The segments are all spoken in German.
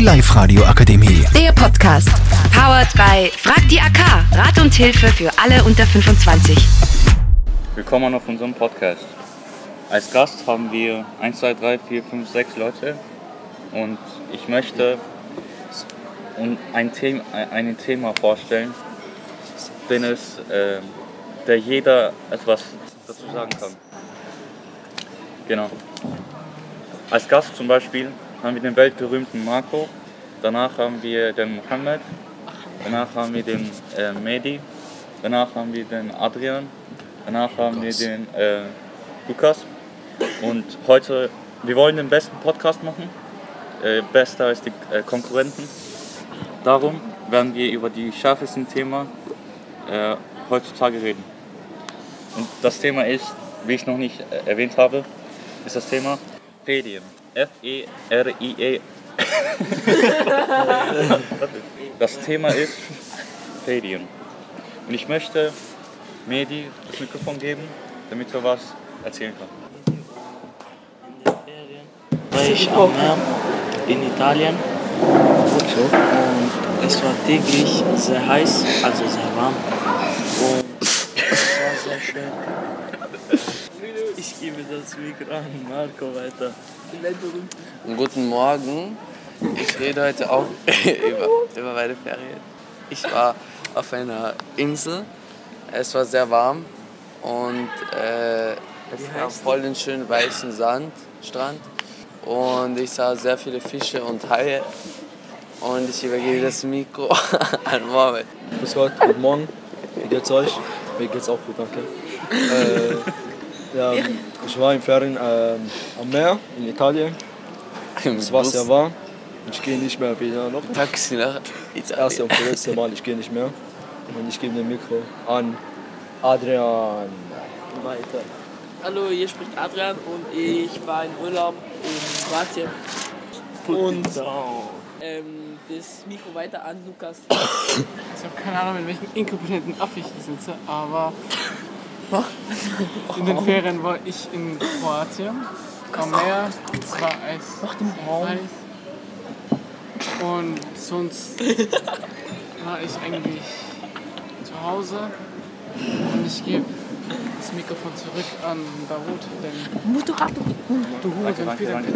Die Live-Radio Akademie. Der Podcast. Powered by Frag die AK. Rat und Hilfe für alle unter 25. Willkommen auf unserem Podcast. Als Gast haben wir 1, 2, 3, 4, 5, 6 Leute und ich möchte ein Thema, ein Thema vorstellen, den es, äh, der jeder etwas dazu sagen kann. Genau. Als Gast zum Beispiel haben wir den weltberühmten Marco, danach haben wir den Mohammed, danach haben wir den äh, Mehdi, danach haben wir den Adrian, danach haben wir den äh, Lukas und heute, wir wollen den besten Podcast machen, äh, besser als die äh, Konkurrenten. Darum werden wir über die schärfsten Themen äh, heutzutage reden. Und das Thema ist, wie ich noch nicht äh, erwähnt habe, ist das Thema Ferien. F-E-R-I-E. Das Thema ist Ferien. Und ich möchte Medi das Mikrofon geben, damit er was erzählen kann. war ich am Meer in Italien und es war täglich sehr heiß, also sehr warm und es war sehr schön. Ich gebe das Mikro an Marco weiter. Guten Morgen. Ich rede heute auch über, über meine Ferien. Ich war auf einer Insel. Es war sehr warm und äh, es war voll den schönen weißen Sand, Strand. Und ich sah sehr viele Fische und Haie. Und ich übergebe das Mikro an Mohammed. Grüß Gott, guten Morgen. Wie geht's euch? Mir geht's auch gut, danke. Äh, ja, ich war in Ferien ähm, am Meer in Italien. Es war sehr warm. Ich gehe nicht mehr wieder noch. Taxi nach Das erste und Italien. letzte Mal, ich gehe nicht mehr. Und ich gebe den Mikro an Adrian. Weiter. Hallo, hier spricht Adrian und ich war in Urlaub in Kroatien. Und ähm, das Mikro weiter an Lukas. Ich habe keine Ahnung, in welchem inkompetenten Aff ich hier sitze, aber in den Ferien war ich in Kroatien am Meer. Es war Eis. Eis. Und sonst war ich eigentlich zu Hause und ich gebe das Mikrofon zurück an Darut, denn Danke, danke, danke.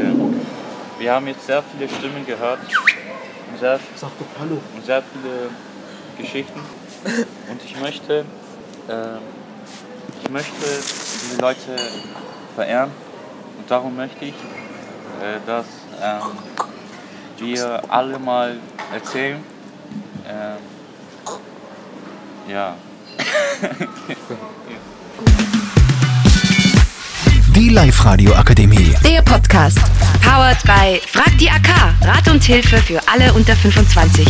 Wir haben jetzt sehr viele Stimmen gehört und sehr, Sag doch Hallo. und sehr viele Geschichten. Und ich möchte, ähm, ich möchte diese Leute verehren. Und darum möchte ich, äh, dass ähm, wir alle mal erzählen, ähm, ja, Die Live-Radio Akademie. Der Podcast. Powered by Frag die AK. Rat und Hilfe für alle unter 25.